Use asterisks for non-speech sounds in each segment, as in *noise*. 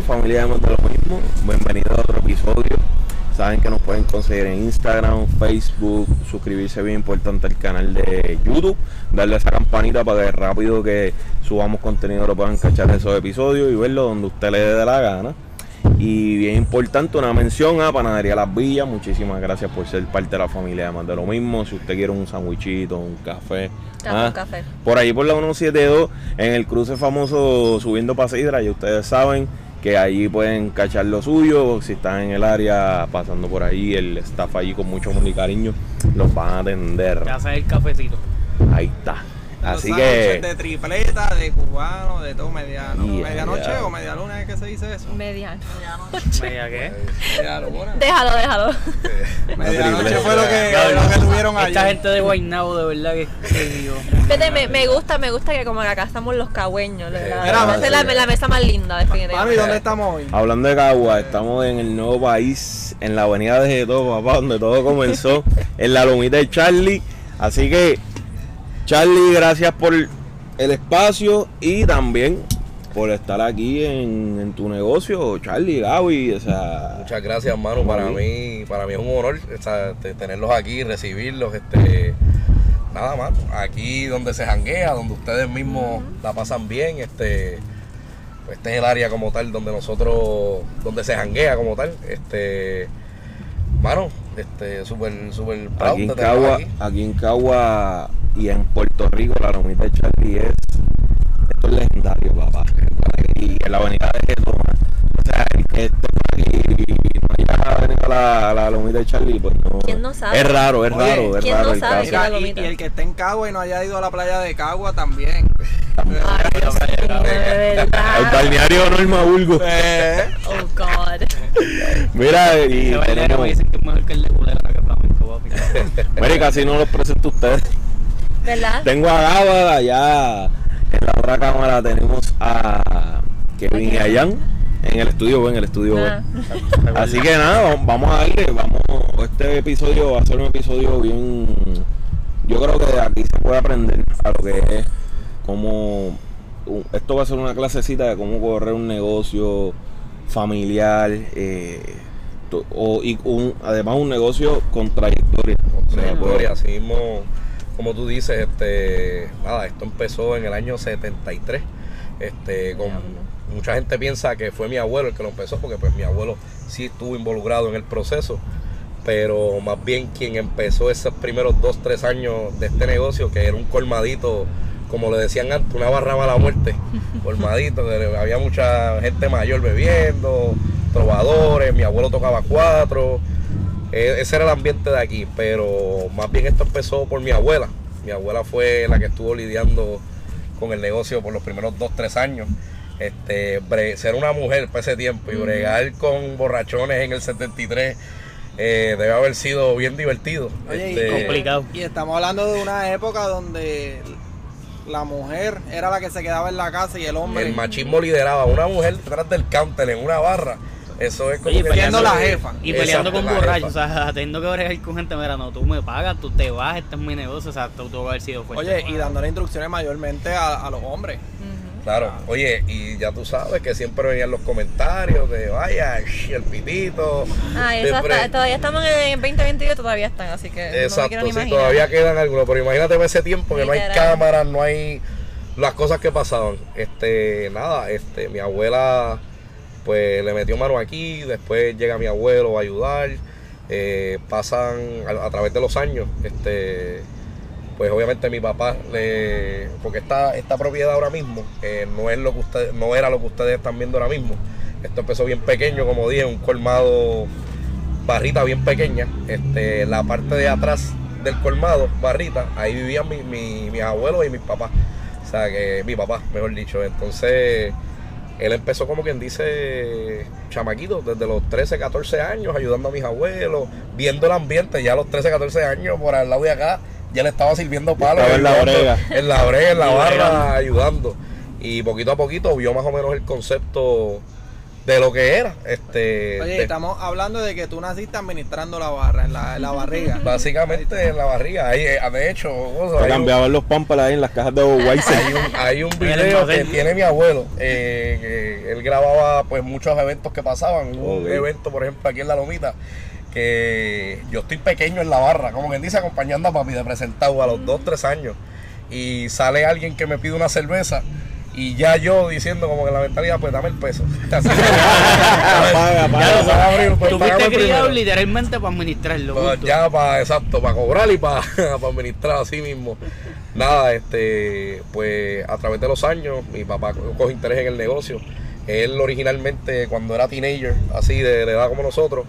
Familia de lo mismo. Bienvenidos a otro episodio. Saben que nos pueden conseguir en Instagram, Facebook, suscribirse bien importante al canal de YouTube, darle a esa campanita para que rápido que subamos contenido lo puedan cachar esos episodios y verlo donde usted le dé la gana. Y bien importante, una mención a Panadería Las Villas. Muchísimas gracias por ser parte de la familia de más de lo mismo. Si usted quiere un sandwichito, un café. Café, un café. Por ahí por la 172, en el cruce famoso subiendo para Sidra, y ustedes saben que allí pueden cachar lo suyo. Si están en el área pasando por ahí, el staff allí con mucho amor y cariño los van a atender. Ya hace el cafecito. Ahí está. Así Los que de tripleta, de cubano, de todo mediano. Yeah, ¿Medianoche yeah. o media luna es que se dice eso? Mediano. Media qué. Media luna. Déjalo, déjalo. *laughs* Medianoche fue lo que, lo que tuvieron Esta ayer. gente de Guaynabo de verdad que, que Dios. Fíjate, me, me gusta, me gusta que como que acá estamos los cagüeños. La, la- la, la mesa más linda, Mami, definitivamente. ¿dónde estamos hoy? Hablando de Cagua, estamos en el nuevo país, en la avenida de Geto, papá, donde todo comenzó, en la lomita de Charlie. Así que, Charlie, gracias por el espacio y también por estar aquí en, en tu negocio, Charlie, Gaby, o sea... Muchas gracias, hermano. Para mí, para mí es un honor o sea, te- tenerlos aquí, recibirlos. Este, nada más, aquí donde se janguea, donde ustedes mismos la pasan bien. Este, pues este es el área como tal donde nosotros, donde se janguea como tal. Este, mano, este, súper, súper proud Aquí en de tenerlos Cagua, aquí. aquí en Cagua y en Puerto Rico, la lomita de Charlie es... Esto es legendario, papá. Y en la avenida de Geto, man. o sea, el que esté por aquí y no haya venido a la, la lomita de Charlie, pues no... ¿Quién no sabe? Es raro, es Oye, raro, es ¿quién raro no el sabe caso. que la y, y el que esté en Cagua y no haya ido a la playa de Cagua también. Ay, Dios mío, de El balneario Norma Burgo. Eh, Oh, God. Mira, y me tenemos... dicen que es mejor que el de culera que. Mira, y casi no los presento a ustedes. ¿Verdad? Tengo a Gaba allá. En la otra cámara tenemos a Kevin y a Jan. En el estudio B, en el estudio B. Ah. Así que nada, vamos- a darle, vamos, este episodio va a ser un episodio bien, yo creo que de aquí se puede aprender a lo que es cómo, esto va a ser una clasecita de cómo correr un negocio familiar, eh, to- o, y un, además un negocio con trayectoria. O sea, pues, Trayectoria, así mismo, como tú dices, este, nada, esto empezó en el año 73. Este, con, mucha gente piensa que fue mi abuelo el que lo empezó, porque pues mi abuelo sí estuvo involucrado en el proceso, pero más bien quien empezó esos primeros dos, tres años de este negocio, que era un colmadito, como le decían antes, una barra mala muerte, *laughs* colmadito, que había mucha gente mayor bebiendo, trovadores, mi abuelo tocaba cuatro, ese era el ambiente de aquí, pero más bien esto empezó por mi abuela. Mi abuela fue la que estuvo lidiando con el negocio por los primeros dos, tres años. Este, bre- ser una mujer para ese tiempo y bregar con borrachones en el 73 eh, debe haber sido bien divertido. Oye, y- Este, complicado. y estamos hablando de una época donde la mujer era la que se quedaba en la casa y el hombre el machismo lideraba una mujer detrás del counter en una barra. Eso es como Oye, peleando la jefa. Y peleando Exacto, con borrachos, o sea, *laughs* teniendo que bregar con gente, mira, no, tú me pagas, tú te vas, este es mi negocio, o sea, tú tuvo que haber sido fuerte. Oye, y dándole instrucciones mayormente a, a los hombres. Claro, oye, y ya tú sabes que siempre venían los comentarios de vaya, el pitito. Ay, eso hasta- todavía estamos en el 2022 y todavía están, así que no me Exacto, sí, imaginar. todavía quedan algunos, pero imagínate ese tiempo que no hay cámaras, no hay las cosas que pasaban. Este, nada, este, mi abuela pues le metió mano aquí, después llega mi abuelo a ayudar, eh, pasan a, través de los años, este, pues obviamente mi papá le, porque esta, esta propiedad ahora mismo eh, no es lo que ustedes, no era lo que ustedes están viendo ahora mismo. Esto empezó bien pequeño, como dije, un colmado barrita bien pequeña. Este, la parte de atrás del colmado, barrita, ahí vivían mi, mi, mis abuelos y mis papás. O sea, que mi papá, mejor dicho. Entonces, él empezó como quien dice, chamaquito, desde los 13, 14 años, ayudando a mis abuelos, viendo el ambiente, ya a los 13, 14 años, por al lado de acá, ya le estaba sirviendo palos. Estaba en la brega. En la brega, en la *laughs* barra, ayudando. Y poquito a poquito vio más o menos el concepto de lo que era. Este, Oye, de- estamos hablando de que tú naciste administrando la barra, en la, en la barriga. *laughs* básicamente en la barriga. Hay, eh, de hecho, gozo, Se hay un- cambiaban los pampers ahí en las cajas de Budweiser. hay un, hay *laughs* video que tiene mi abuelo, eh, que él grababa pues muchos eventos que pasaban. Hubo Ok. un evento, por ejemplo, aquí en La Lomita, que yo estoy pequeño en la barra, como quien dice, acompañando a papi de presentado a los 2, 3 años. Y sale alguien que me pide una cerveza. Y ya yo diciendo como que la mentalidad, pues dame el peso. *laughs* Así Paga, paga. Pues, Tú fuiste criado literalmente para administrarlo. Pa- justo. ya para exacto para cobrar y para *laughs* administrar así mismo nada este pues a través de los años mi papá co- coge interés en el negocio él originalmente cuando era teenager así de, de edad como nosotros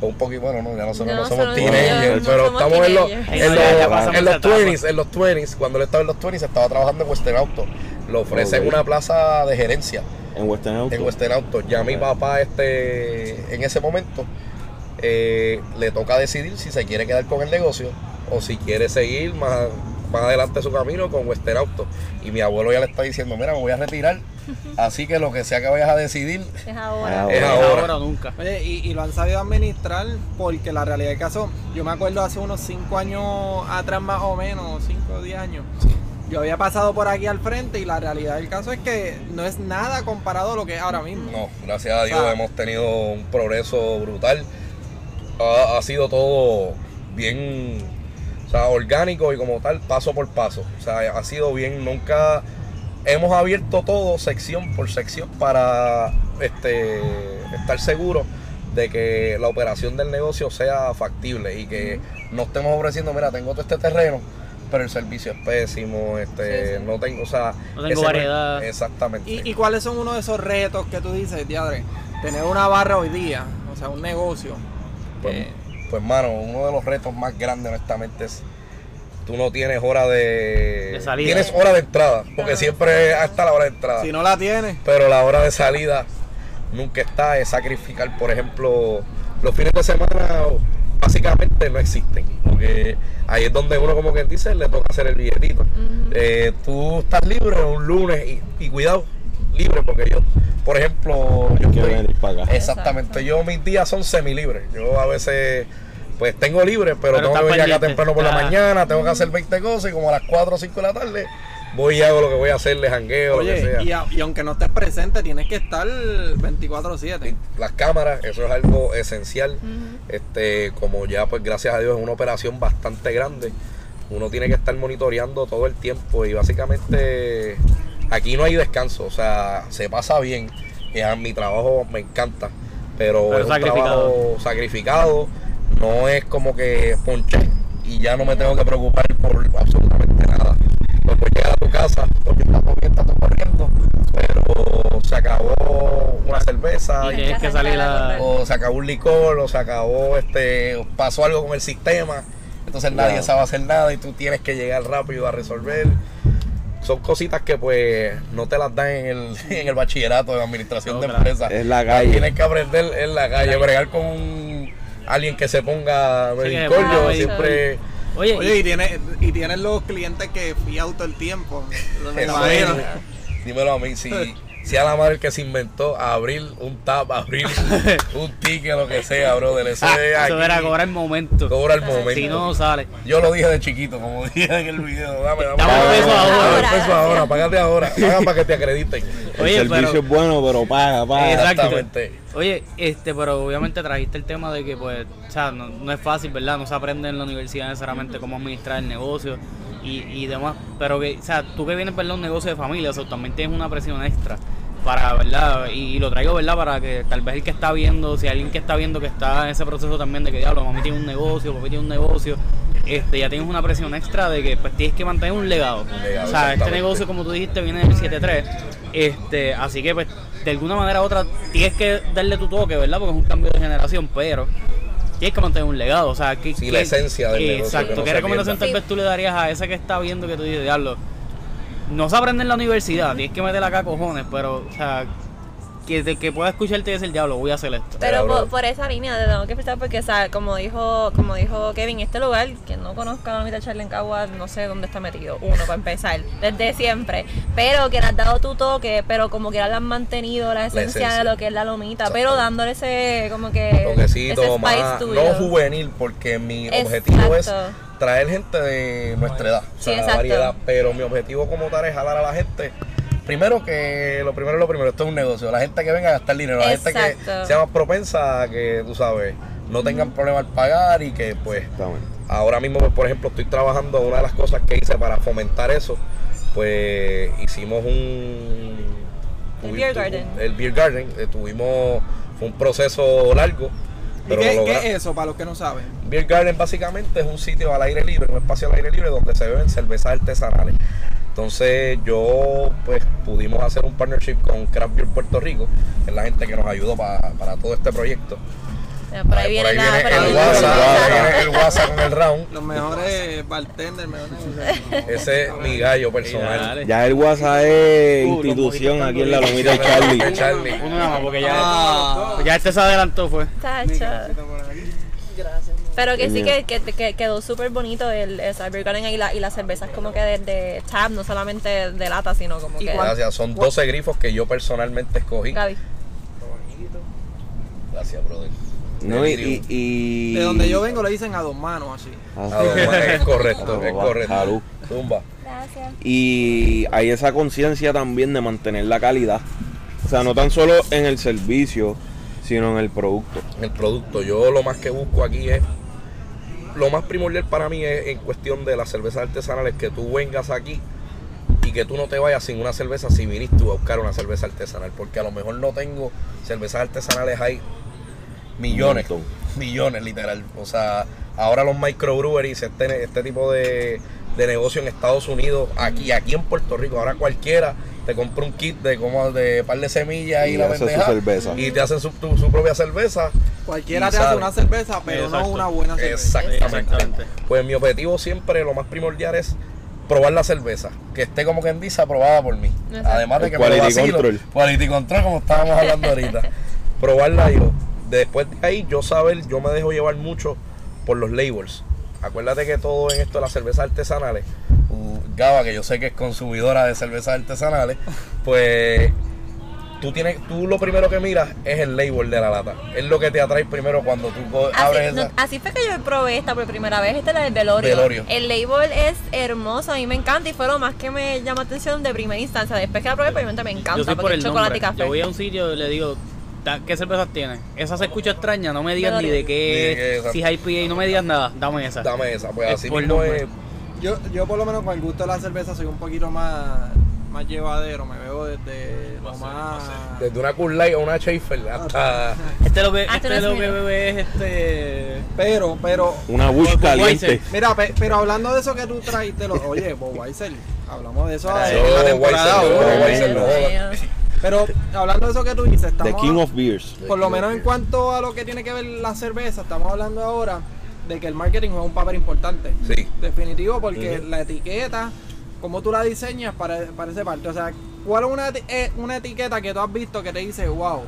un poquito bueno no ya nosotros no, No, somos solo- teenagers no pero somos estamos en los en los, en los esa etapa. 20s en los 20s cuando él estaba en los 20s estaba trabajando en Western Auto lo ofrece en Ok. una plaza de gerencia En Western Auto. en Western Auto. Ya mi papá, este, en ese momento, eh, le toca decidir si se quiere quedar con el negocio o si quiere seguir más, más adelante su camino con Western Auto. Y mi abuelo ya le está diciendo, mira, me voy a retirar, *laughs* así que lo que sea que vayas a decidir, Es ahora. Ah, es Es ahora. o nunca. Oye, y, y lo han sabido administrar porque la realidad del caso, yo me acuerdo hace unos 5 años atrás más o menos, 5 o 10 años, yo había pasado por aquí al frente y la realidad del caso es que no es nada comparado a lo que es ahora mismo. No, gracias a Dios hemos tenido un progreso brutal. Ha, ha sido todo bien, o sea, orgánico y como tal, paso por paso. O sea, ha sido bien, nunca hemos abierto todo sección por sección para este, estar seguros de que la operación del negocio sea factible y que no estemos ofreciendo, mira, tengo todo este terreno, pero el servicio es pésimo, este, Sí, sí. no tengo, o sea, No tengo ese variedad. exactamente. ¿Y, y cuáles son uno de esos retos que tú dices, diadre? Tener una barra hoy día, o sea, un negocio. Pues, eh, pues mano, uno de los retos más grandes honestamente es tú no tienes hora de, De salida. Tienes hora de entrada, porque siempre está la hora de entrada. si no la tienes, Pero la hora de salida nunca está, es sacrificar, por ejemplo, los fines de semana básicamente no existen, porque ahí es donde uno como quien dice le toca hacer el billetito. Eh, tú estás libre un lunes y, y cuidado, libre porque yo, por ejemplo, yo estoy- venir para acá. Exactamente, yo mis días son semi libres. Yo a veces pues tengo libre, pero, Pero tengo que venir acá temprano por la Ah. mañana, tengo que hacer 20 cosas y como a las 4 o 5 de la tarde voy y hago lo que voy a hacer, de jangueo, lo que sea. y, a- y aunque no estés presente, tienes que estar 24/7. Las cámaras, eso es algo esencial. Este, como ya pues gracias a Dios es una operación bastante grande, uno tiene que estar monitoreando todo el tiempo y básicamente aquí no hay descanso, o sea, se pasa bien. Y a mi trabajo me encanta, pero, Pero es un sacrificado. trabajo sacrificado, no es como que ponché y ya no me tengo que preocupar por absolutamente nada. Después llegar a tu casa, porque estamos bien, estamos corriendo, pero se acabó una cerveza Y tienes que salir a... o se acabó un licor, o se acabó, este, pasó algo con el sistema, entonces nadie Claro. sabe hacer nada y tú tienes que llegar rápido a resolver. Son cositas que pues no te las dan en el, *laughs* en el bachillerato de administración de Otra. empresas. Es la calle. Tienes que aprender en la calle, bregar con un- alguien que se ponga Sí, incordio, medio- siempre Oye, Oye, y tienes, y tienes los clientes que fui todo el tiempo. *laughs* Dímelo a mí, si, *laughs* si a la madre que se inventó abrir un tap, abrir *laughs* un ticket, lo que sea, brother, eso es eso aquí, era cobrar el momento. cobra el momento. Si no, no sale. Yo lo dije de chiquito, como *laughs* dije en el video. Dame, dame. Dame dame, peso dame ahora. un peso ahora, págate ahora. *laughs* Paga para que te acrediten. El servicio pero- es bueno, pero paga, paga. Exactamente. Oye, este, pero obviamente trajiste el tema de que, pues, o sea, no, no es fácil, ¿verdad? No se aprende en la universidad necesariamente cómo administrar el negocio y, y demás. Pero que, o sea, tú que vienes, ¿verdad? Un negocio de familia, o sea, también tienes una presión extra para, ¿verdad? Y, y lo traigo, ¿verdad? Para que tal vez el que está viendo, si hay alguien que está viendo que está en ese proceso también de que, diablo, mami tiene un negocio, papi tiene un negocio, este, ya tienes una presión extra de que, pues, tienes que mantener un legado. legado, o sea, este negocio, como tú dijiste, viene del 7-3. Este, así que pues de alguna manera u otra tienes que darle tu toque, ¿verdad? Porque es un cambio de generación, pero tienes que mantener un legado, o sea, que Sí, la esencia del negocio, Exacto, que no ¿qué recomendación tal vez tú le darías a ese que está viendo que tú dices, diablo? No se aprende en la universidad, tienes que meter acá cojones, pero o sea, que, de que pueda escucharte y decir, diablo, voy a hacer esto. Pero por, por esa línea te tengo que empezar porque, o sea, como dijo, como dijo Kevin, este lugar, que no conozca a la mitad Charlie en Cagua, no sé dónde está metido, uno para empezar, desde siempre. Pero que le has dado tu toque, pero como que le han mantenido la esencia, esencia. de lo que es la lomita, Exacto. pero dándole ese, como que, toquecito ese spice más, tuyo. no juvenil, porque mi Exacto. objetivo es traer gente de nuestra edad, o Sí, sea, exacto. variedad, pero mi objetivo como tal es jalar a la gente. Primero que lo primero es lo primero, esto es un negocio, la gente que venga a gastar dinero, la gente que sea más propensa a que, tú sabes, no tengan problema al pagar y que pues ahora mismo, pues, por ejemplo, estoy trabajando, una de las cosas que hice para fomentar eso, pues hicimos un... El beer garden. El beer garden, eh, tuvimos, fue un proceso largo. ¿Y qué, lo qué logra- es eso para los que no saben? Beer Garden básicamente es un sitio al aire libre, un espacio al aire libre donde se beben cervezas artesanales. Entonces yo pues pudimos hacer un partnership con Craft Beer Puerto Rico, que es la gente que nos ayudó pa- para todo este proyecto. Por ahí por el viene WhatsApp. el WhatsApp con el round. Los mejores bartenders, mejores. *laughs* Ese es mi gallo personal. Ya el WhatsApp es Uh, institución aquí en la lomita de Charlie. Charlie. Uno nada más, porque ya, Ah. ya este se adelantó, fue. Tacho. Pero que sí que, que, que quedó súper bonito el, el Cyber Garden y, la, y las cervezas como que de, de tab, no solamente de lata, sino como ¿Y que... Gracias, son 12 grifos que yo personalmente escogí. Gaby. Gracias, brother. No, y, Delirium. y, y- De donde yo vengo le dicen a dos manos así. Ah, Ah, bueno, es correcto, es correcto. salud. Zumba. Gracias. Y hay esa conciencia también de mantener la calidad. O sea, no tan solo en el servicio, sino en el producto. el producto. Yo lo más que busco aquí es, lo más primordial para mí es en cuestión de las cervezas artesanales, que tú vengas aquí y que tú no te vayas sin una cerveza si viniste tú a buscar una cerveza artesanal, porque a lo mejor no tengo cervezas artesanales, hay millones, millones literal. O sea, ahora los microbreweries, este, este tipo de, de negocio en Estados Unidos, aquí, aquí en Puerto Rico, ahora cualquiera te compra un kit de como de par de semillas y, Y la hace pendeja, cerveza. y te hacen su, tu- su propia cerveza Cualquiera te hace sabe. una cerveza, pero no una buena cerveza. Exactamente. Exactamente. Pues mi objetivo siempre, lo más primordial es probar la cerveza, que esté como quien dice aprobada por mí. Exacto. Además de que me lo quality vacilo. control. Quality control, como estábamos hablando ahorita. Probarla yo. Después de ahí, yo saber, yo me dejo llevar mucho por los labels. Acuérdate que todo en esto de las cervezas artesanales, uh, Gaba, que yo sé que es consumidora de cervezas artesanales, *laughs* pues tú tienes, tú lo primero que miras es el label de la lata. Es lo que te atrae primero cuando tú abres Así, esa. no, así fue que yo probé esta por primera vez, esta es la del velorio. Velorio. El label es hermoso, a mí me encanta y fue lo más que me llamó la atención de primera instancia. Después que la probé, pues, obviamente me encanta Yo soy por porque el es chocolate nombre. y café. Yo voy a un sitio y le digo, "Da- ¿qué cervezas tienes? Esa se escucha extraña, no me digas ni de qué, si es IPA, no me digas nada, dame esa. Dame esa, pues Es así por mismo es. Yo, yo por lo menos con el gusto de la cerveza soy un poquito más, más llevadero, me veo desde lo más... Desde una Cool Light a una Schaefer hasta. Este lo que, Ah, este lo es que bebe es este... Pero, pero, Una bush caliente. mira, pe- pero hablando de eso que tú trajiste, lo, oye, Bob Weiser, hablamos de eso en la temporada Pero hablando de eso que tú dices, The estamos... King of Beers. Por lo menos en cuanto a lo que tiene que ver la cerveza, estamos hablando ahora de que el marketing juega un papel importante. Sí. Definitivo, porque la etiqueta, como tú la diseñas, para, para esa parte. O sea, ¿cuál es una, eh, una etiqueta que tú has visto que te dice, wow,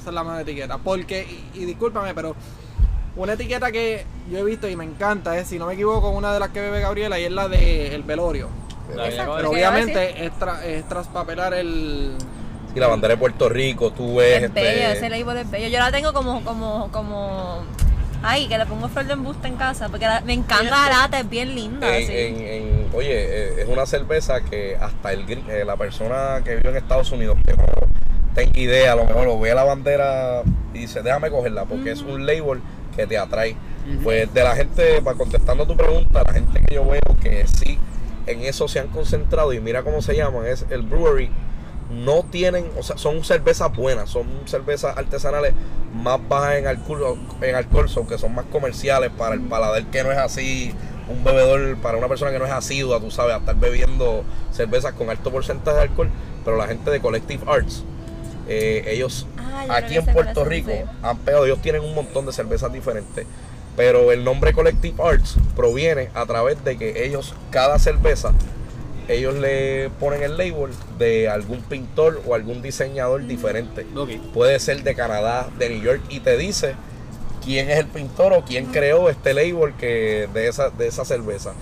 esa es la mejor etiqueta? Porque, y, y discúlpame, pero una etiqueta que yo he visto y me encanta es, si no me equivoco, una de las que bebe Gabriela y es la de El Velorio. Pero ¿Qué iba a obviamente es, tra- es traspapelar el... La bandera de Puerto Rico, tú ves. Es bello, ese este, label es bello. Yo la tengo como, como, como... Ay, que le pongo flor de embuste en casa, porque la- me encanta la lata, es bien linda. en- en- en- oye, eh, es una cerveza que hasta el eh, la persona que vive en Estados Unidos, que no tenga idea, a lo mejor lo ve la bandera y dice, déjame cogerla, porque es un label que te atrae. Pues de la gente, para contestando tu pregunta, la gente que yo veo que sí en eso se han concentrado y mira cómo se llaman, es el brewery. No tienen, o sea, son cervezas buenas, son cervezas artesanales más bajas en alcohol, en alcohol, son que son más comerciales para el paladar que no es así, un bebedor, para una persona que no es asidua, tú sabes, a estar bebiendo cervezas con alto porcentaje de alcohol, pero la gente de Collective Arts, eh, ellos Ah, aquí en Puerto Rico han pegado, ellos tienen un montón de cervezas diferentes. Pero el nombre Collective Arts proviene a través de que ellos, cada cerveza, ellos le ponen el label de algún pintor o algún diseñador diferente. Ok. Puede ser de Canadá, de New York, y te dice quién es el pintor o quién creó este label que de esa, de esa cerveza.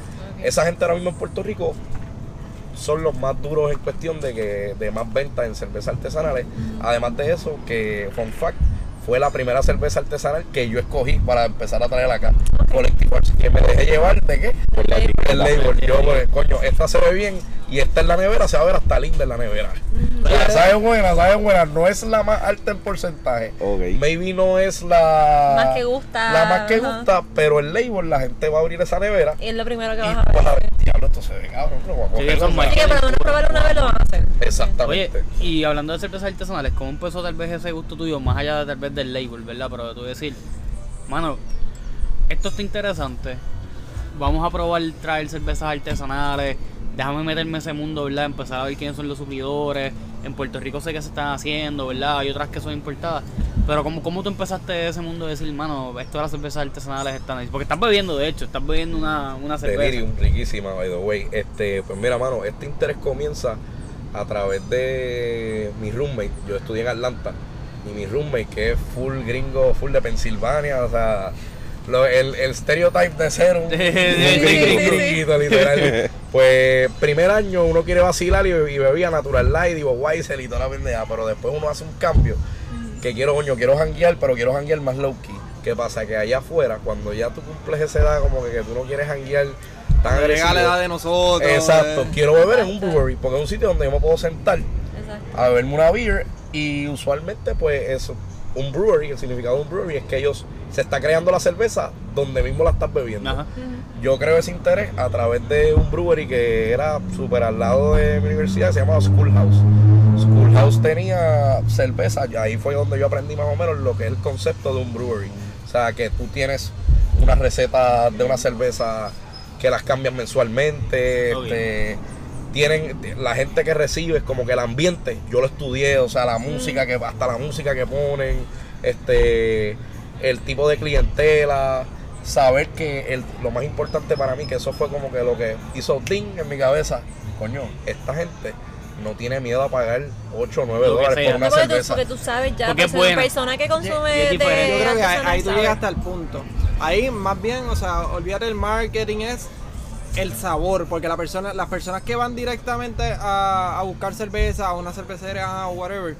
Esa gente ahora mismo en Puerto Rico son los más duros en cuestión de que de más ventas en cervezas artesanales. Además de eso, que fun fact, fue la primera cerveza artesanal que yo escogí para empezar a traer acá. Collective Arts, que me dejé llevar de qué? Por la el label. Yo, pues, coño, esta se ve bien y esta en la nevera se va a ver hasta linda en la nevera. Sea, sabe buena, sabe buena. No es la más alta en porcentaje. Ok. Maybe no es la Más que gusta, La más que ajá. gusta, pero el label, la gente va a abrir esa nevera Y es lo primero que vas a ver. vas a ver, diablo, esto se ve cabrón. lo voy a Sí, coger, eso es o sea, más- Así que por lo menos probarlo una vez lo van a hacer. Oye, Exactamente. y hablando de cervezas artesanales, ¿cómo empezó tal vez ese gusto tuyo, más allá de, tal vez del label, verdad? Pero tú decir, mano, esto está interesante, vamos a probar traer cervezas artesanales, déjame meterme en ese mundo, ¿verdad? Empezar a ver quiénes son los suplidores, en Puerto Rico sé que se están haciendo, ¿verdad? Hay otras que son importadas, pero ¿cómo, cómo tú empezaste ese mundo de decir, mano, esto de las cervezas artesanales están ahí? Porque estás bebiendo, de hecho, estás bebiendo una, una cerveza. Delirium, riquísima, by the way. Este, pues mira, mano, este interés comienza a través de mi roommate. Yo estudié en Atlanta. Y mi roommate, que es full gringo, full de Pensilvania, o sea, lo- el, el stereotype de ser un, *laughs* un Sí, gringo, sí, un sí. gringuito, literal. *laughs* Pues, primer año uno quiere vacilar y, y bebía Natural Light, digo, Weiser y toda la pendeja, pero después uno hace un cambio que quiero, coño, quiero janguear, pero quiero janguear más low key. ¿Qué pasa? Que allá afuera, cuando ya tú cumples esa edad, como que, que tú no quieres janguear tan agresivo. la edad de nosotros. Exacto, eh. quiero beber en un brewery, porque es un sitio donde yo me puedo sentar Exacto. a beberme una beer y usualmente pues eso, un brewery, el significado de un brewery es que ellos se está creando la cerveza donde mismo la estás bebiendo. Ajá. Yo creo ese interés a través de un brewery que era súper al lado de mi universidad, se llamaba Schoolhouse. Schoolhouse tenía cerveza, y ahí fue donde yo aprendí más o menos lo que es el concepto de un brewery. O sea, que tú tienes una receta de una cerveza que las cambian mensualmente, este, tienen la gente que recibe es como que el ambiente, yo lo estudié, o sea, la música que hasta la música que ponen, este el tipo de clientela, saber que el, lo más importante para mí que eso fue como que lo que hizo ding en mi cabeza, coño, esta gente no tiene miedo a pagar 8 o 9 Lo que dólares por una porque, tú, cerveza. porque tú sabes ya, Porque es persona, persona que Y- y consume es de diferente. Yo creo que ahí, ahí tú llegas hasta el punto. Ahí más bien, o sea, olvídate el marketing es el sabor, porque la persona, las personas que van directamente a, a buscar cerveza, a una cervecería o whatever,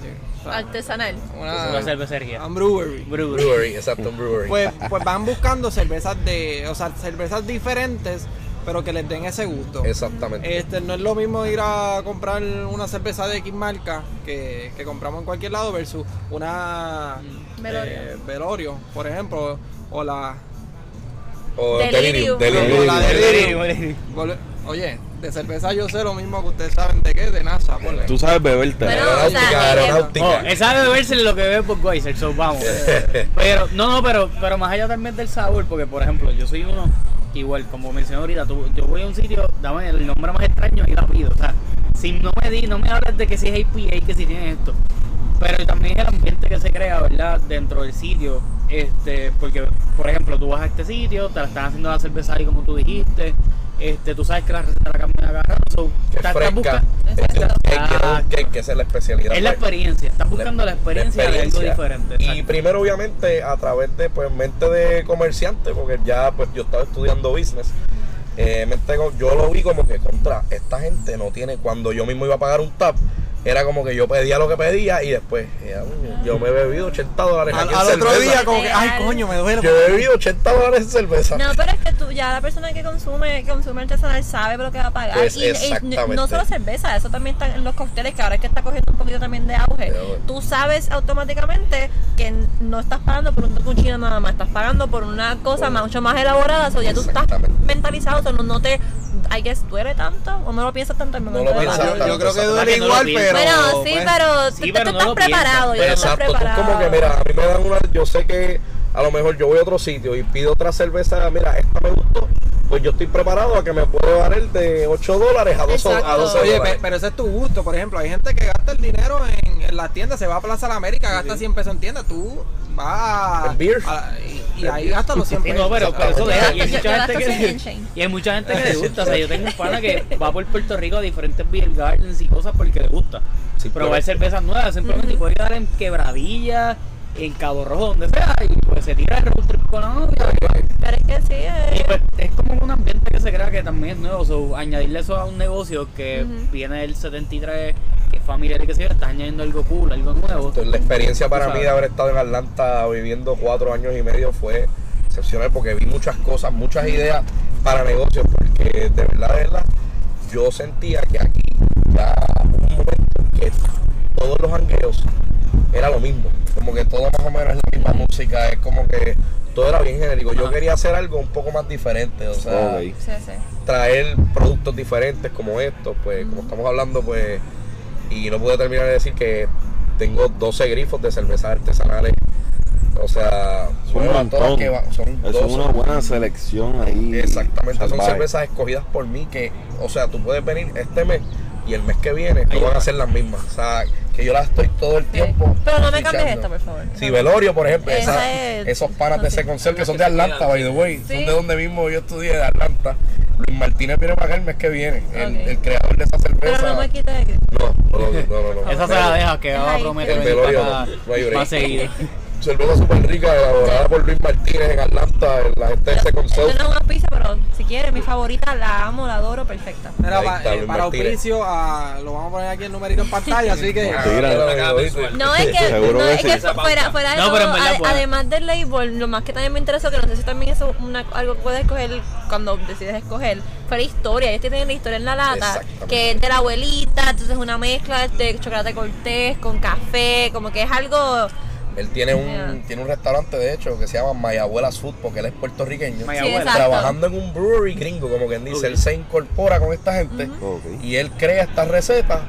sí, o sea, Artesanal. Una una, cervecería. un brewery, Brewery. Brewery, exacto, un brewery. pues, pues van buscando cervezas de, o sea, cervezas diferentes, pero que les den ese gusto. Exactamente. Este, no es lo mismo ir a comprar una cerveza de X marca que, que compramos en cualquier lado versus una Velorio. eh, Velorio, por ejemplo, o la o Delirium. Delirium. Delirium. Oye, de cerveza yo sé lo mismo que ustedes saben de qué, de NASA, ponle. Tú sabes beberte. Bueno, Aeronáutica, o sea, aeronáutica. Oh, él sabe beberse lo que bebe por Weiser, so vamos. pero, no, no, pero, pero más allá también del sabor, porque por ejemplo, yo soy uno, que igual, como mencioné ahorita, tú- yo voy a un sitio, dame el nombre más extraño y la pido. O sea, si no me di, no me hables de que si es APA, que si tienes esto. Pero también el ambiente que se crea, ¿verdad? Dentro del sitio. Este, porque, por ejemplo, tú vas a este sitio, te la están haciendo la cerveza ahí como tú dijiste. Este, tú sabes que la receta la cambian a cada rato, so, Que estás- estás fresca. busca- Exacto. que Ah, esa es la especialidad. es la experiencia, estás buscando la experiencia, de algo experiencia. diferente. Y exacto. primero, obviamente, a través de pues mente de comerciante, porque ya pues yo estaba estudiando business. eh, mente yo lo vi como que contra esta gente no tiene cuando yo mismo iba a pagar un tap era como que yo pedía lo que pedía y después eh, yo me he bebido 80 dólares al aquí en al otro cerveza. día como que, ay coño, me duele. yo he bebido 80 dólares en cerveza No, pero es que tú, ya la persona que consume, que consume artesanal sabe lo que va a pagar. Pues, y, no solo cerveza, eso también está en los cócteles, que ahora es que está cogiendo un poquito también de auge. Tú sabes automáticamente que no estás pagando por un cappuccino nada más, estás pagando por una cosa mucho más elaborada, o ya tú estás mentalizado, o sea, no, no te, hay que duele tanto, o no lo piensas tanto en el No momento lo de piensas pagar. yo, yo creo que duele Que no lo igual, pero. Bueno, sí, pues, pero Sí, tú, pero tú no estás lo preparado, tú estás Exacto, tú preparado. como que mira, a mí me dan una, yo sé que a lo mejor yo voy a otro sitio y pido otra cerveza, mira, esta me gustó, pues yo estoy preparado a que me puedo dar el de 8 dólares a 12, a Exacto. 12 Oye, dólares. pe- pero ese es tu gusto, por ejemplo, hay gente que gasta el dinero en, en las tiendas, se va a Plaza de la América, gasta 100 pesos en tienda, tú vas beer. a- y, y ahí hasta los 100 Sí, no, pero, pero eso deja. Y hay mucha gente que y hay mucha gente que le *laughs* gusta. O sea, yo tengo un pana que *laughs* va por Puerto Rico a diferentes beer gardens y cosas porque le gusta. Sí, Probar pero- cervezas nuevas, simplemente y puede quedar en quebradilla, en Cabo Rojo, donde sea, y pues se tira el road trip con la novia. Pero es que sí, Y es, pues es como un ambiente que se crea que también es nuevo. So, añadirle eso a un negocio que Ujú. viene del 73, que es familiar y que se yo, estás añadiendo algo cool, algo nuevo. Entonces, la experiencia para mí de haber estado en Atlanta viviendo cuatro años y medio fue excepcional porque vi muchas cosas, muchas ideas para negocios, porque de verdad, de verdad, yo sentía que aquí ya un momento que todos los hangueos era lo mismo, como que todo más o menos es la misma música, es como que todo era bien genérico. Yo quería hacer algo un poco más diferente, o sea, Ok. sí, sí. traer productos diferentes como estos, pues como estamos hablando, pues, y no pude terminar de decir que tengo 12 grifos de cervezas artesanales. O sea, Son un nuevas, todas montón. que va- son Eso es 12. una buena selección ahí. Exactamente, son cervezas escogidas por mí que, o sea, tú puedes venir este mes y el mes que viene no van va. a ser las mismas. O sea, que yo las estoy todo el tiempo. Pero no me cambies esta, por favor. Sí, Velorio, por ejemplo, Esa esa- es- esos panas de ese concert que son de Atlanta, by the way, son de donde mismo yo estudié, de Atlanta. Luis Martínez viene para acá el mes que viene, el, creador de esa cerveza. Pero no me quites de No, no, no, no, no. Esa se la deja, que va a prometer el venir velorio no, más seguido. *laughs* Cerveza súper rica, elaborada por Luis Martínez en Atlanta, en la gente de ese Esto pero si quieres, mi favorita, la amo, la adoro, perfecta. Mira, pa- eh, para auspicio, ah, lo vamos a poner aquí el numerito en pantalla, así que... Ah. No, es que, no, es fuera, fuera de No, todo, verdad, además del label, lo más que también me interesó, que no sé si también eso es una, algo que puedes escoger cuando decides escoger, fue la historia. Ellos tienen la historia en la lata, que es de la abuelita, entonces es una mezcla de chocolate cortés con café, como que es algo... Él tiene un, Yeah. tiene un restaurante, de hecho, que se llama Mayabuela's Food, porque él es puertorriqueño. Sí. Trabajando en un brewery gringo, como quien dice. Él se incorpora con esta gente y él crea estas recetas,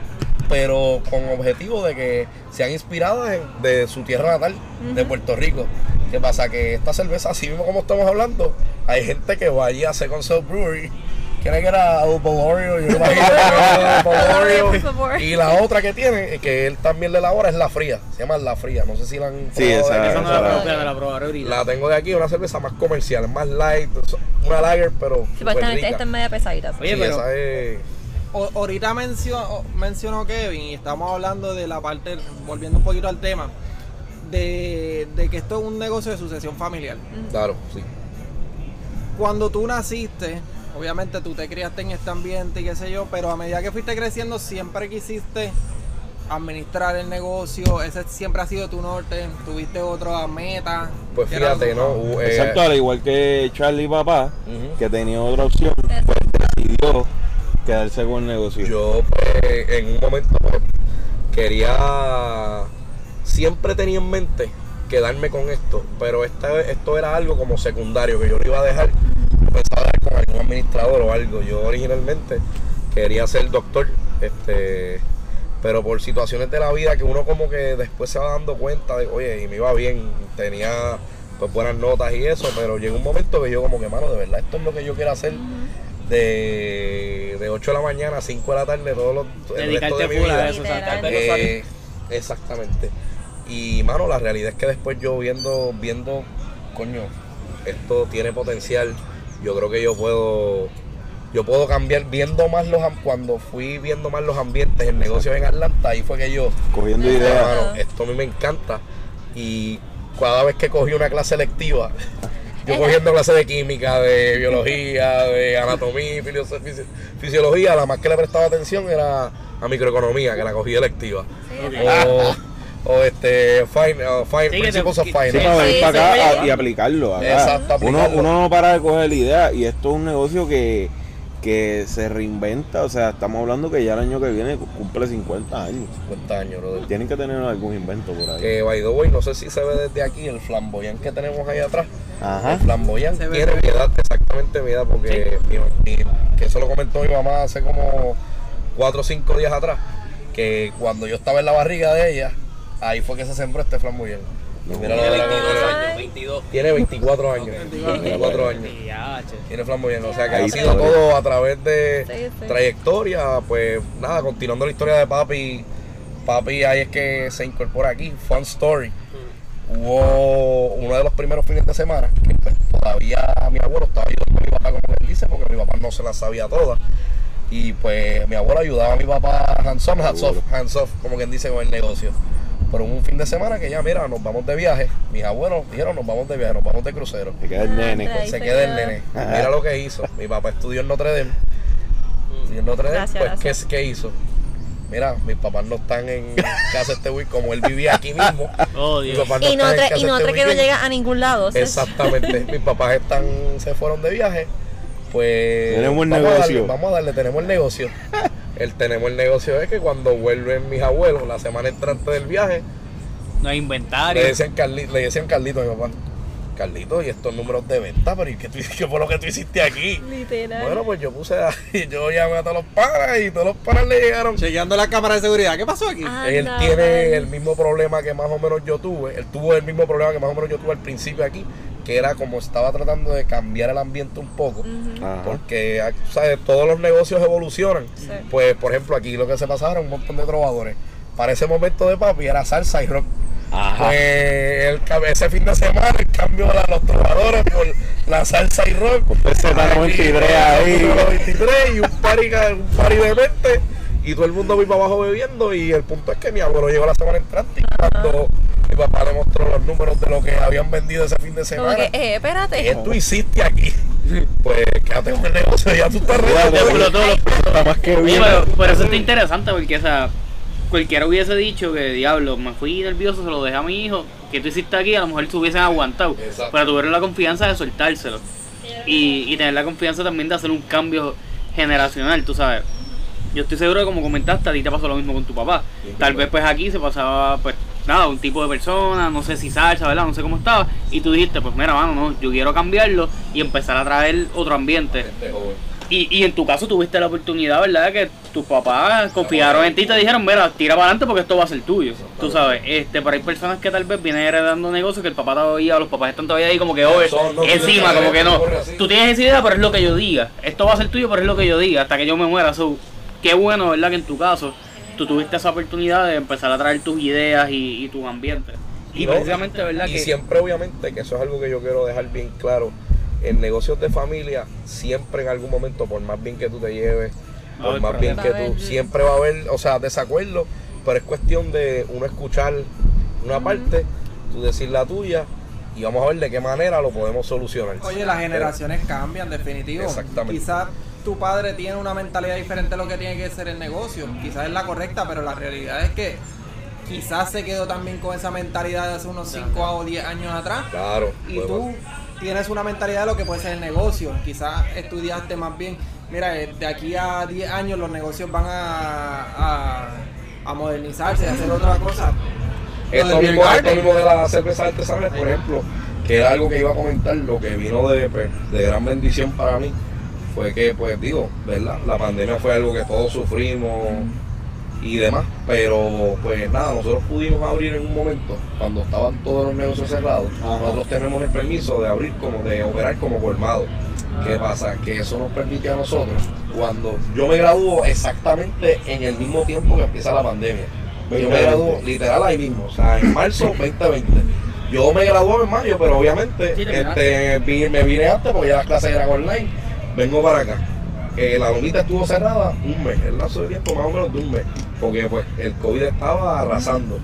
pero con objetivo de que sean inspiradas en- de su tierra natal, de Puerto Rico. ¿Qué pasa? Que esta cerveza, así mismo como estamos hablando, hay gente que va allí a hacer Concept Brewery. Cree que era Double Oreo, yo imagino. *laughs* Y la otra que tiene, eh, que él también le elabora, es la fría. Se llama la fría. No sé si la han Sí, probado esa- aquí. Esa no la la- probé, me la probaré ahorita. La tengo de aquí, una cerveza más comercial, más light, una lager, pero súper Supuestamente rica. esta es media pesadita. Oye, Sí, pero- esa es... O- ahorita mencionó, mencionó Kevin y estamos hablando de la parte, volviendo un poquito al tema, de, de que esto es un negocio de sucesión familiar. Claro, sí. Cuando tú naciste, obviamente tú te criaste en este ambiente y qué sé yo, pero a medida que fuiste creciendo siempre quisiste administrar el negocio, ese siempre ha sido tu norte, tuviste otra meta. Pues fíjate, ¿no? Uh, eh, Exacto, al igual que Charlie papá, que tenía otra opción, pues decidió quedarse con el negocio. Yo, pues, en un momento, pues, quería. Siempre tenía en mente quedarme con esto, pero esta, esto era algo como secundario que yo lo iba a dejar. Dar con algún administrador o algo. Yo originalmente quería ser doctor, este, pero por situaciones de la vida que uno como que después se va dando cuenta de, oye, y me iba bien, tenía pues buenas notas y eso, pero llegó un momento que yo como que, mano, de verdad, esto es lo que yo quiero hacer de, de 8 de la mañana a 5 de la tarde todos los el resto Dedicarte de mi vida. eso. Eh, exactamente. Y mano, la realidad es que después yo viendo, viendo, coño, esto tiene potencial. Yo creo que yo puedo, yo puedo cambiar viendo más los am- cuando fui viendo más los ambientes en negocios en Atlanta, ahí fue que yo, Cogiendo ideas. esto a mí me encanta. Y cada vez que cogí una clase lectiva, yo cogiendo clases de química, de biología, de anatomía, fisi- fisiología, la más que le prestaba atención era a microeconomía, que la cogí electiva. O, o este, fine, uh, fine, Sí, que te- principles of Sí, para venir Sí, para acá a- y aplicarlo. acá. Exacto, Uno, aplicarlo. uno no para de coger la idea y esto es un negocio que, que se reinventa. O sea, estamos hablando que ya el año que viene cumple 50 años. 50 años, brother. Tienen que tener algún invento por ahí. Que by the way, no sé si se ve desde aquí el flamboyán que tenemos ahí atrás. Ajá. El flamboyán Se ve tiene mi edad, exactamente mi edad, porque mi- mi- que eso lo comentó mi mamá hace como 4 o 5 días atrás. Que cuando yo estaba en la barriga de ella, ahí fue que se sembró este flamboyán. Y mira lo Tiene de la 22 mujer. años, 22. Tiene 24 años. 24 24 años. Tiene flamboyán. O sea que Ahí ha sido todo a través de Sí, sí. trayectoria. Pues nada, continuando la historia de papi. Papi ahí es que se incorpora aquí. Fun story. hubo uno de los primeros fines de semana que pues, todavía mi abuelo estaba ayudando a mi papá, como él dice, porque mi papá no se las sabía todas. Y pues mi abuelo ayudaba a mi papá hands on, hands off, hands off, como quien dice, con el negocio. Pero un fin de semana que ya, mira, nos vamos de viaje. Mis abuelos dijeron, nos vamos de viaje, nos vamos de crucero. Se queda el nene. Ahí Se se queda el nene. Mira lo que hizo. Mi papá estudió en Notre Dame. Estudió en Notre Dame, Gracias, pues, ¿qué, gracias. ¿qué hizo? Mira, mis papás no están en casa este week, como él vivía aquí mismo. *laughs* Oh, Dios. papás Y no, y no este otra que no llega a ningún lado. Exactamente. *laughs* Mis papás están, se fueron de viaje. Pues. Tenemos el vamos a negocio. darle, vamos a darle, tenemos el negocio. *laughs* El tenemos el negocio es que cuando vuelven mis abuelos, la semana entrante del viaje, No hay inventario. le decían Carlito, le decían Carlito a mi papá. Carlito, y estos números de venta, pero ¿y qué, tú, *laughs* qué fue lo que tú hiciste aquí? Literal. Bueno, pues yo puse ahí, *laughs* yo llamé a todos los panas y todos los panas le llegaron. Chequeando la cámara de seguridad. ¿Qué pasó aquí? Anda, Él tiene vale. el mismo problema que más o menos yo tuve. Él tuvo el mismo problema que más o menos yo tuve al principio aquí, que era como estaba tratando de cambiar el ambiente un poco. Porque, ah, ¿sabes? Todos los negocios evolucionan. Sí. Pues, por ejemplo, aquí lo que se pasaba era un montón de trovadores. Para ese momento de papi era salsa y rock. Ajá. Pues el, ese fin de semana el cambio de los trovadores por la salsa y rock. Se da 93 ahí. 93 y un party, un party de mente. Y todo el mundo muy para abajo bebiendo. Y el punto es que mi abuelo llegó la semana entrante. Y cuando mi papá le mostró los números de lo que habían vendido ese fin de Como semana. que, eh, espérate. ¿Qué tú hiciste aquí? Pues quédate con el negocio, ya tú estás Está más que bien. pero, pero eso está interesante porque, o sea, cualquiera hubiese dicho que, diablo, me fui nervioso, se lo dejé a mi hijo, que tú hiciste aquí, a lo mejor se hubiesen aguantado. Exacto. Pero tuvieron la confianza de soltárselo. Y, y tener la confianza también de hacer un cambio generacional, tú sabes. Yo estoy seguro que como comentaste, a ti te pasó lo mismo con tu papá. Tal vez pues aquí se pasaba, pues nada, un tipo de persona, no sé si salsa, ¿verdad? No sé cómo estaba. Y tú dijiste, pues mira, mano, no, yo quiero cambiarlo y empezar a traer otro ambiente. Este joven. Y, y en tu caso tuviste la oportunidad, ¿verdad? Que tus papás confiaron en ti y te dijeron, mira, tira para adelante porque esto va a ser tuyo. Tú sabes, este, pero hay personas que tal vez vienen heredando negocios que el papá todavía, o los papás están todavía ahí como que, no, encima, como que no. Tú tienes esa idea, pero es lo que yo diga. Esto va a ser tuyo, pero es lo que yo diga, hasta que yo me muera. So, qué bueno, ¿verdad? Que en tu caso tú tuviste esa oportunidad de empezar a traer tus ideas y, y tus ambientes. Y No, precisamente, ¿verdad? Y que siempre, obviamente, que eso es algo que yo quiero dejar bien claro. En negocios de familia, siempre en algún momento, por más bien que tú te lleves, a por más bien que tú, siempre va a haber, o sea, desacuerdo, pero es cuestión de uno escuchar una parte, tú decir la tuya, y vamos a ver de qué manera lo podemos solucionar. Oye, las generaciones cambian, definitivo. Exactamente. Quizás tu padre tiene una mentalidad diferente a lo que tiene que ser el negocio. Quizás es la correcta, pero la realidad es que quizás se quedó también con esa mentalidad de hace unos 5 o 10 años atrás. Claro. Y tú tienes una mentalidad de lo que puede ser el negocio. Quizás estudiaste más bien. Mira, eh, de aquí a 10 años los negocios van a, a, a modernizarse, a hacer otra cosa. Esto mismo, esto mismo de las cervezas artesanales, por ejemplo, que era algo que iba a comentar, lo que vino de, pues, de gran bendición para mí, fue que, pues digo, ¿verdad? La pandemia fue algo que todos sufrimos y demás, pero pues nada, nosotros pudimos abrir en un momento, cuando estaban todos los negocios cerrados, nosotros tenemos el permiso de abrir como, de operar como colmado. ¿Qué pasa? Que eso nos permite a nosotros, cuando yo me gradúo exactamente en el mismo tiempo que empieza la pandemia. Yo me graduó literal ahí mismo, o sea, en marzo *laughs* 2020. Yo me gradué en mayo, pero obviamente este, me vine antes porque ya las clases eran online. Vengo para acá. Eh, la lomita estuvo cerrada un mes, el lazo de tiempo más o menos de un mes, porque pues el COVID estaba arrasando.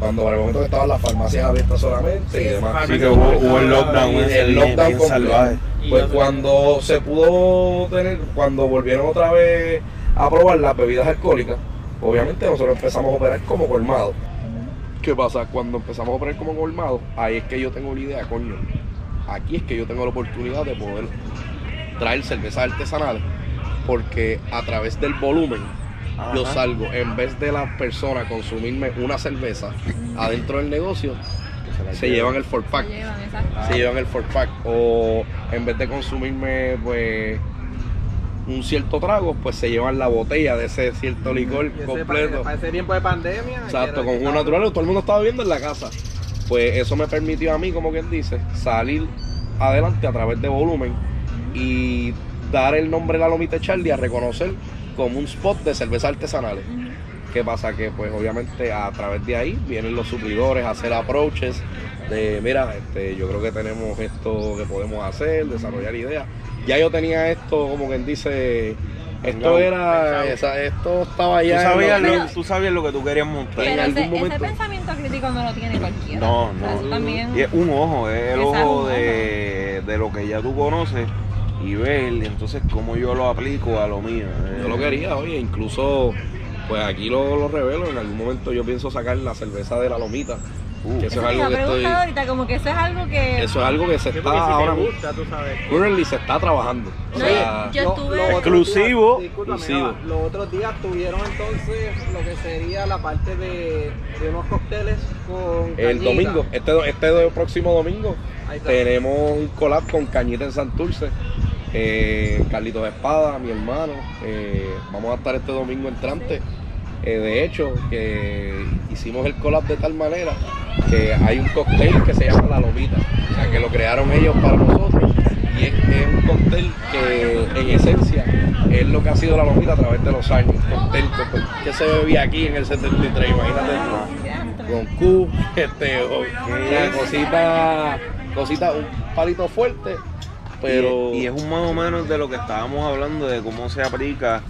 Cuando para el momento que estaban las farmacias abiertas solamente y demás. Sí, que hubo, hubo el lockdown, Y ese el bien- lockdown bien completo. salvaje. Pues cuando se pudo tener, cuando volvieron otra vez a probar las bebidas alcohólicas, obviamente nosotros empezamos a operar como colmado. ¿Qué pasa? Cuando empezamos a operar como colmado, ahí es que yo tengo una idea, coño. Aquí es que yo tengo la oportunidad de poder traer cervezas artesanales, porque a través del volumen yo Ajá. salgo, en vez de la persona consumirme una cerveza adentro del negocio, se llevan el four pack Llevan, exacto. se llevan el four pack o en vez de consumirme pues un cierto trago pues se llevan la botella de ese cierto licor ese completo Para, ese tiempo de pandemia. exacto con jugo natural todo el mundo estaba viviendo en la casa pues eso me permitió a mí como quien dice salir adelante a través de volumen y dar el nombre de la Lomita Charlie a reconocer como un spot de cervezas artesanales ¿Qué pasa? Que pues obviamente a través de ahí vienen los suplidores a hacer approaches de mira, este, yo creo que tenemos esto que podemos hacer, desarrollar ideas. Ya yo tenía esto, como quien dice, esto era, esa- esto estaba Tú ya. en sabías, lo- lo, tú sabías lo que tú querías montar. Pero algún ese, ese momento- pensamiento crítico no lo tiene cualquiera. No, O sea, no. también. Y es un ojo, es el ojo de, de lo que ya tú conoces y ver entonces cómo yo lo aplico a lo mío. Yo lo quería, oye, incluso, pues aquí lo, lo revelo, en algún momento yo pienso sacar la cerveza de la lomita, Uh, que eso Eso es algo que estoy, preguntar ahorita, como que eso es algo que. eso es algo que se Sí, está si ahora mismo, gusta, tú sabes. currently se está trabajando. O No, sea, yo estuve- los otros Exclusivo, días- exclusivo. Los otros días tuvieron entonces lo que sería la parte de, de unos cócteles con el cañita. domingo, este, do- este do- próximo domingo, tenemos un collab con Cañita en Santurce, eh, Carlitos Espada, mi hermano, eh, vamos a estar este domingo entrante. Eh, de hecho, que hicimos el collab de tal manera que hay un cóctel que se llama La Lomita, o sea que lo crearon ellos para nosotros y es, es un cóctel que en esencia es lo que ha sido la Lomita a través de los años, un cóctel que- que se bebía aquí en el 73, imagínate. Con Q, *laughs* este, o, sea, cosita, cosita, un palito fuerte, pero y, y es un más o menos de lo que estábamos hablando de cómo se aplica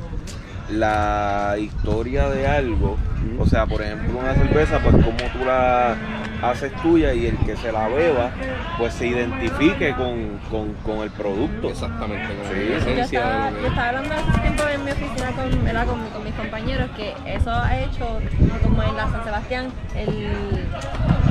la historia de algo. O sea, por ejemplo, una cerveza, pues cómo tú la haces tuya y el que se la beba, pues se identifique con, con- con el producto. exactamente como Sí. la Yo esencia estaba, yo hablando hace tiempo en mi oficina con, con, con mis compañeros que eso ha hecho como en la San Sebastián el,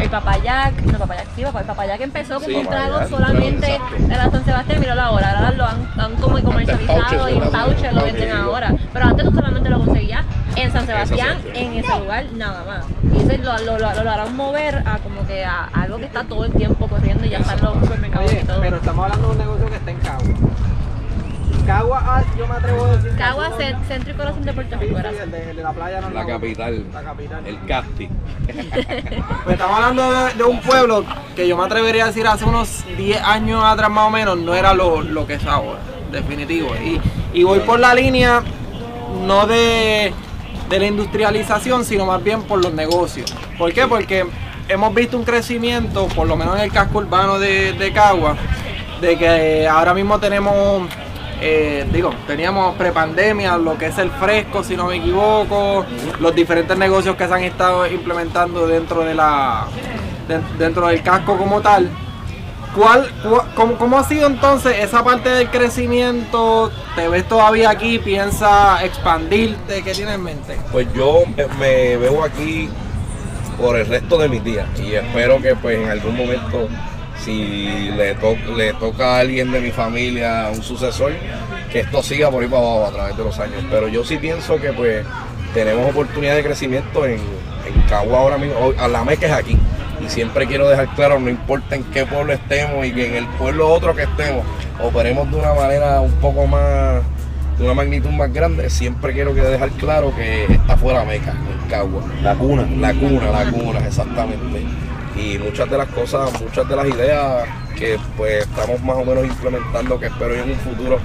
el papayac, no papayac, sí, papá- el papayac empezó como Sí, un trago solamente de la San Sebastián, mira la hora, ahora lo han, han como comercializado y en pouches, lo venden ahora, pero antes tú solamente lo conseguías en San Sebastián, Sebastián. en ese lugar, nada más. Y eso lo, lo, lo, lo harán mover a como que a algo que está todo el tiempo corriendo y ya están los supermercados Oye, y todo. pero estamos hablando de un negocio que está en Cagua. Cagua, ah, yo me atrevo a decir. Cagua, es uno- cen- centro y corazón de Puerto Sí, Rico. sí, era. el de, el de la playa no la capital, La capital. el casting. *laughs* Pues estamos hablando de, de un pueblo que yo me atrevería a decir hace unos 10 años atrás más o menos no era lo, lo que es ahora, definitivo. Y, y voy por la línea no de, de la industrialización, sino más bien por los negocios. ¿Por qué? Porque hemos visto un crecimiento, por lo menos en el casco urbano de, Cagua, de que ahora mismo tenemos, eh, digo, teníamos prepandemia, lo que es el fresco, si no me equivoco, los diferentes negocios que se han estado implementando dentro de la de- dentro del casco como tal. ¿Cuál, cómo, cómo ha sido entonces esa parte del crecimiento? ¿Te ves todavía aquí? ¿Piensa expandirte? ¿Qué tienes en mente? Pues yo me veo aquí por el resto de mis días. Y espero que pues en algún momento si le, to- le toca a alguien de mi familia un sucesor que esto siga por ahí para abajo a través de los años. Pero yo sí pienso que pues tenemos oportunidad de crecimiento en, en Cagua ahora mismo. A la meca es aquí. Y siempre quiero dejar claro no importa en qué pueblo estemos y que en el pueblo otro que estemos operemos de una manera un poco más de una magnitud más grande, siempre quiero que dejar claro que está fuera Meca, en Cagua. La cuna. La cuna, la cuna, exactamente. Y muchas de las cosas, muchas de las ideas que pues estamos más o menos implementando, que espero en un futuro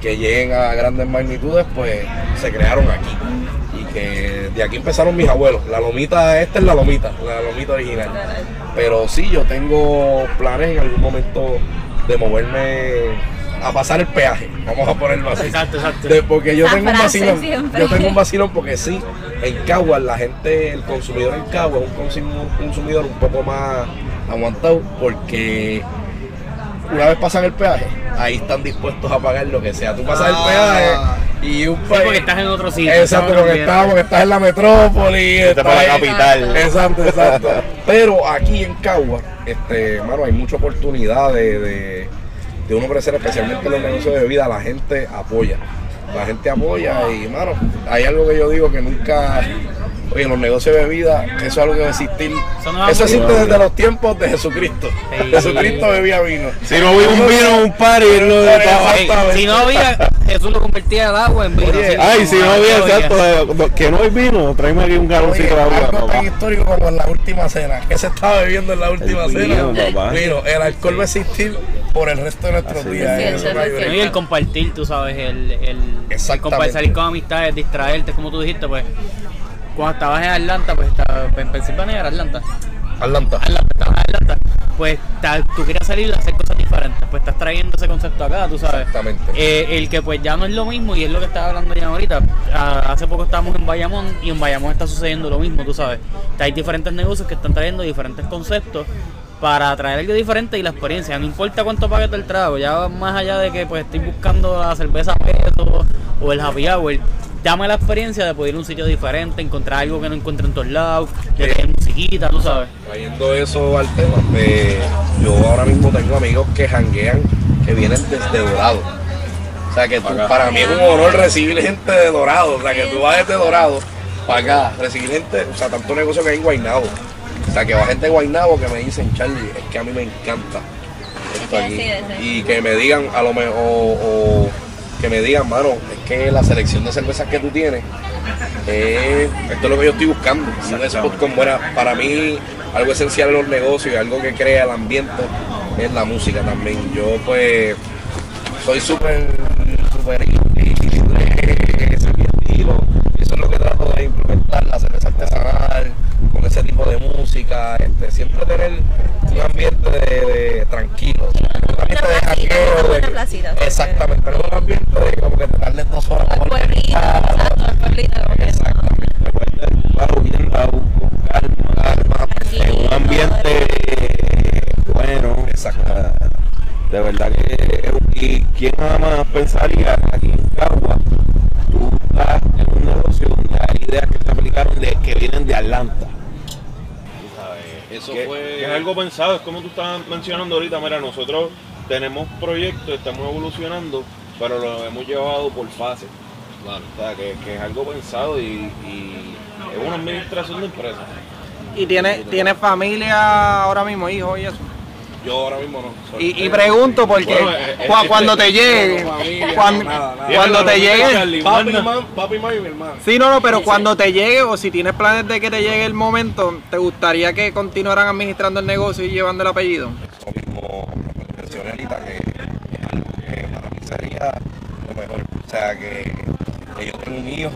que lleguen a grandes magnitudes, pues se crearon aquí. Y que de aquí empezaron mis abuelos. La lomita, esta es la lomita, la lomita original. Pero sí, yo tengo planes en algún momento de moverme a pasar el peaje, vamos a ponerlo así. Exacto, exacto. De- porque yo Esa tengo un vacilón. siempre. Yo tengo un vacilón porque sí, en Cagua la gente, el consumidor en Cagua es un consumidor un poco más aguantado porque una vez pasan el peaje, ahí están dispuestos a pagar lo que sea. Tú pasas Ah. el peaje y un Sí, país. porque estás en otro sitio. Exacto, porque estás, porque estás en la metrópoli. Vete estás para la capital. Exacto, exacto. *laughs* Pero aquí en Cagua, este, mano, hay mucha oportunidad de, de, de uno crecer, especialmente en los negocios de bebida, la gente apoya. La gente apoya y, mano, hay algo que yo digo que nunca. Oye, en los negocios de bebida, eso es algo que va a existir. Eso existe desde los tiempos de Jesucristo. Sí. Jesucristo bebía vino. Si no vi un vino, un par y lo de si no había, Jesús lo convertía el agua en vino. Oye, Ay, si no había exacto, eh, que no hay vino, tráeme aquí un galoncito de agua, algo tan histórico como en la última cena. ¿Qué se estaba bebiendo en la última El cena? vino, papá. Vino. El alcohol va a existir por el resto de nuestros Así días. es. No, y el compartir, tú sabes, el, el, el compartir, salir con amistades, distraerte, como tú dijiste, pues cuando estabas en Atlanta, pues estaba, en Pensilvania era Atlanta. Atlanta. Atlanta, Atlanta. pues ta- tú querías salir a hacer cosas diferentes, pues estás trayendo ese concepto acá, tú sabes. Exactamente. Eh, el que pues ya no es lo mismo y es lo que estaba hablando ya ahorita. Ah, hace poco estábamos en Bayamón y en Bayamón está sucediendo lo mismo, tú sabes. Hay diferentes negocios que están trayendo diferentes conceptos para traer algo diferente y la experiencia. No importa cuánto pagues del trago, ya más allá de que pues estoy buscando la cerveza a peso o el happy hour. Dame la experiencia de poder ir a un sitio diferente, encontrar algo que no encuentro en todos lados, de tener musiquita, tú sabes. Trayendo eso al tema, pues, yo ahora mismo tengo amigos que janguean, que vienen desde Dorado. O sea que tú- para mí es un honor recibir gente de Dorado. O sea que tú vas desde Dorado para acá, recibir gente, o sea, tanto negocio que hay en Guaynabo. O sea que va gente de Guaynabo que me dicen, Charlie, es que a mí me encanta esto aquí. Y que me digan, a lo mejor, o, o que me digan, mano, es que la selección de cervezas que tú tienes, eh, esto es lo que yo estoy buscando. Un spot con buena, para mí, algo esencial en los negocios y algo que crea el ambiente es la música también. Yo pues soy súper, súper ese es mi estilo. Eso es lo que trato de implementar, la cerveza artesanal, con ese tipo de música, este, siempre tener un ambiente de, de tranquilo, un ambiente de. Exactamente, pero un ambiente de como que te darle dos horas Al por pueblito, exacto, al pueblito, como que no. Exactamente. Recuerda el paro bien dado, con calma, Calma, en un ambiente bueno. Exacto. De verdad que. ¿Y quién nada más pensaría aquí en Cagua? Tú estás en un negocio donde hay ideas que se aplicaron de, que vienen de Atlanta. Eso que, fue. que es algo pensado, es como tú estabas mencionando ahorita, mira, nosotros tenemos proyectos, estamos evolucionando, pero lo hemos llevado por fases. Claro. O sea, que, que es algo pensado y, y es una administración de empresa. ¿Y tiene, tiene familia ahora mismo, hijos y eso? Yo ahora mismo no. soy- Y, y pregunto porque Bueno, eh, eh, cua- este- cuando te llegue, no, familia, cuando, no, nada, nada. cuando te llegue, Papi, mam, papi, mami y mi hermano. sí, no, no, pero cuando te llegue o si tienes planes de que te llegue el momento, ¿te gustaría que continuaran administrando el negocio y llevando el apellido? Eso mismo lo que que para mí sería lo mejor. O sea, que, que yo tengo un hijo,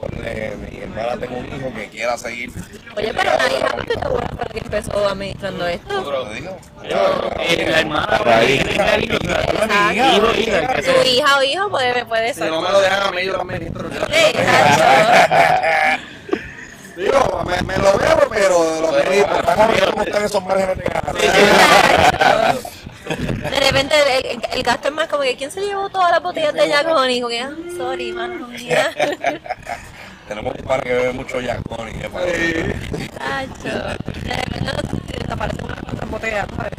ponle, mi hermana tengo un hijo que quiera seguir. Oye, pero nadie sabe que bueno para que empezó administrando esto. Pero te digo, Eh, la hermana, hijo, hija, que. Tu hija o hijo puede, puede ser. dejan a mí, yo lo administro. Digo, me, me lo veo, pero lo ¿cómo me gustan esos márgenes de. De repente el, el- el gasto es más como que ¿quién se llevó todas las botellas de Jack Honey? Como que, ah, sorry, mano mía. *laughs* Tenemos un par que bebe mucho Jack Honey. para- Tacho. De repente te aparecen unas cuantas botellas, ¿sabes?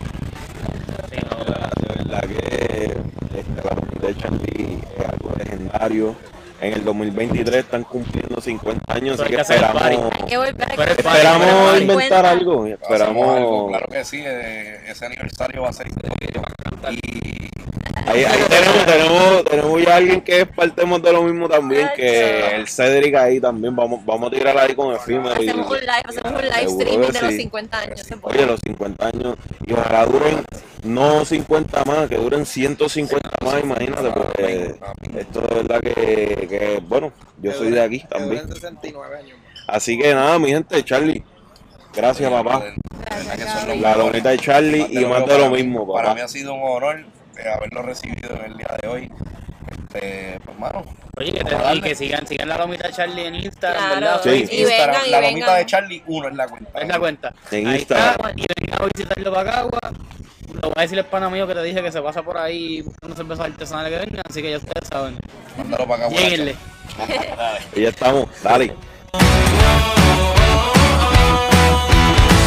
De verdad que este, la comunidad de Chandy es algo legendario. En el 2023 están cumpliendo 50 años, así que esperamos, que esperamos Party. inventar algo, Esperamos. claro que sí, eh, ese aniversario va a ser y Ahí, ahí tenemos, tenemos, tenemos ya alguien que es partemos de lo mismo también, que el Cedric ahí también. Vamos, vamos a tirar ahí con efímero. y- Hacemos un live, hacemos un live streaming de los sí. 50 años. Oye, los 50 años, y ojalá duren no 50 más, que duren 150 más, imagínate, porque esto de verdad que, que, bueno, yo soy de aquí también. 69 años. Así que nada, mi gente, Charlie, gracias papá. La lonita de Charlie y más de lo mismo, Para mí papá. ha sido un honor eh, haberlo recibido en el día de hoy. Este, pues, mano, Oye, que, te- y que sigan, sigan la lomita Charlie en Instagram, Claro. ¿verdad? Sí. Facebook, Y Instagram, vengan, y la lomita vengan. de Charlie, uno es la cuenta. Es la cuenta. En Ahí Instagram. está, y vengan a visitarlo para Cagua. Lo voy a decir el pana mío que te dije que se pasa por ahí buscando cervezas artesanales que vengan, así que ya ustedes saben. Mándalo para acá. Lléguenle. Y ya estamos, dale.